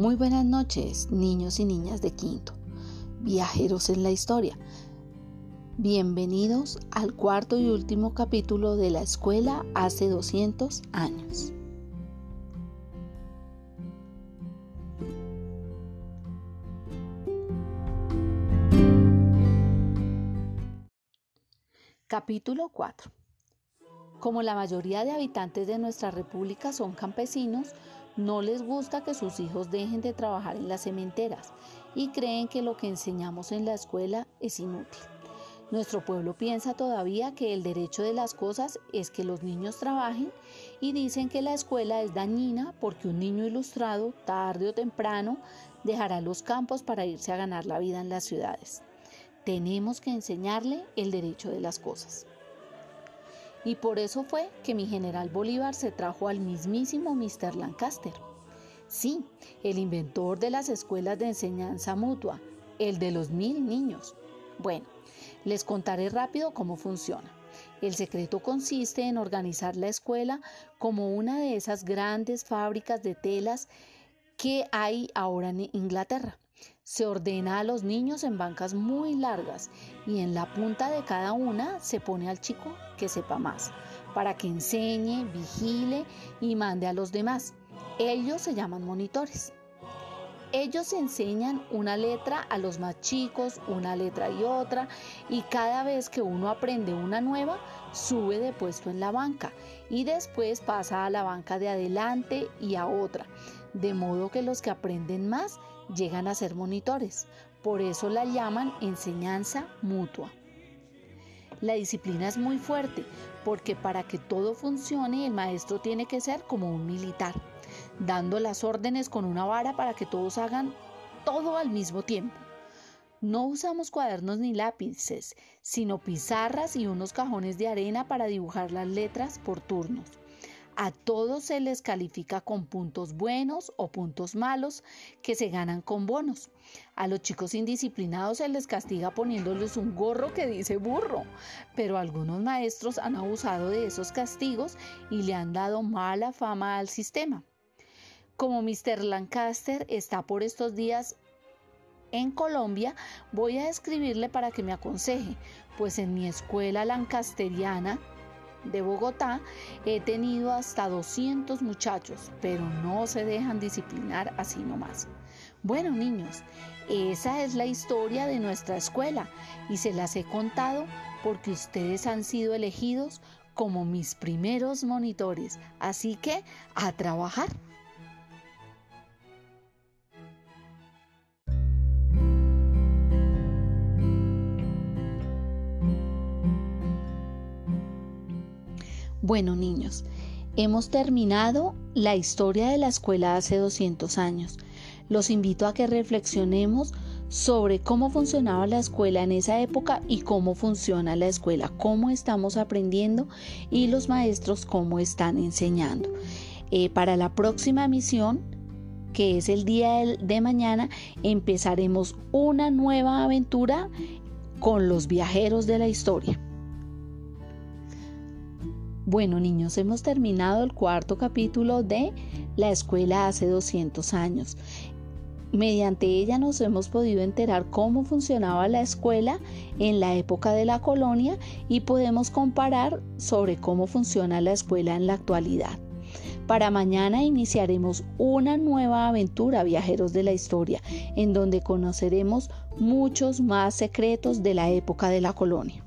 Muy buenas noches, niños y niñas de quinto, viajeros en la historia. Bienvenidos al cuarto y último capítulo de la escuela hace 200 años. Capítulo 4. Como la mayoría de habitantes de nuestra república son campesinos, no les gusta que sus hijos dejen de trabajar en las cementeras y creen que lo que enseñamos en la escuela es inútil. Nuestro pueblo piensa todavía que el derecho de las cosas es que los niños trabajen y dicen que la escuela es dañina porque un niño ilustrado, tarde o temprano, dejará los campos para irse a ganar la vida en las ciudades. Tenemos que enseñarle el derecho de las cosas. Y por eso fue que mi general Bolívar se trajo al mismísimo Mr. Lancaster. Sí, el inventor de las escuelas de enseñanza mutua, el de los mil niños. Bueno, les contaré rápido cómo funciona. El secreto consiste en organizar la escuela como una de esas grandes fábricas de telas que hay ahora en Inglaterra. Se ordena a los niños en bancas muy largas y en la punta de cada una se pone al chico que sepa más, para que enseñe, vigile y mande a los demás. Ellos se llaman monitores. Ellos enseñan una letra a los más chicos, una letra y otra, y cada vez que uno aprende una nueva, sube de puesto en la banca y después pasa a la banca de adelante y a otra, de modo que los que aprenden más llegan a ser monitores. Por eso la llaman enseñanza mutua. La disciplina es muy fuerte porque para que todo funcione el maestro tiene que ser como un militar, dando las órdenes con una vara para que todos hagan todo al mismo tiempo. No usamos cuadernos ni lápices, sino pizarras y unos cajones de arena para dibujar las letras por turnos. A todos se les califica con puntos buenos o puntos malos que se ganan con bonos. A los chicos indisciplinados se les castiga poniéndoles un gorro que dice burro, pero algunos maestros han abusado de esos castigos y le han dado mala fama al sistema. Como Mr. Lancaster está por estos días en Colombia, voy a escribirle para que me aconseje, pues en mi escuela lancasteriana de Bogotá, he tenido hasta 200 muchachos, pero no se dejan disciplinar así nomás. Bueno, niños, esa es la historia de nuestra escuela y se las he contado porque ustedes han sido elegidos como mis primeros monitores, así que a trabajar. Bueno, niños, hemos terminado la historia de la escuela hace 200 años. Los invito a que reflexionemos sobre cómo funcionaba la escuela en esa época y cómo funciona la escuela, cómo estamos aprendiendo y los maestros cómo están enseñando. Eh, para la próxima misión, que es el día de mañana, empezaremos una nueva aventura con los viajeros de la historia. Bueno niños, hemos terminado el cuarto capítulo de La escuela hace 200 años. Mediante ella nos hemos podido enterar cómo funcionaba la escuela en la época de la colonia y podemos comparar sobre cómo funciona la escuela en la actualidad. Para mañana iniciaremos una nueva aventura, viajeros de la historia, en donde conoceremos muchos más secretos de la época de la colonia.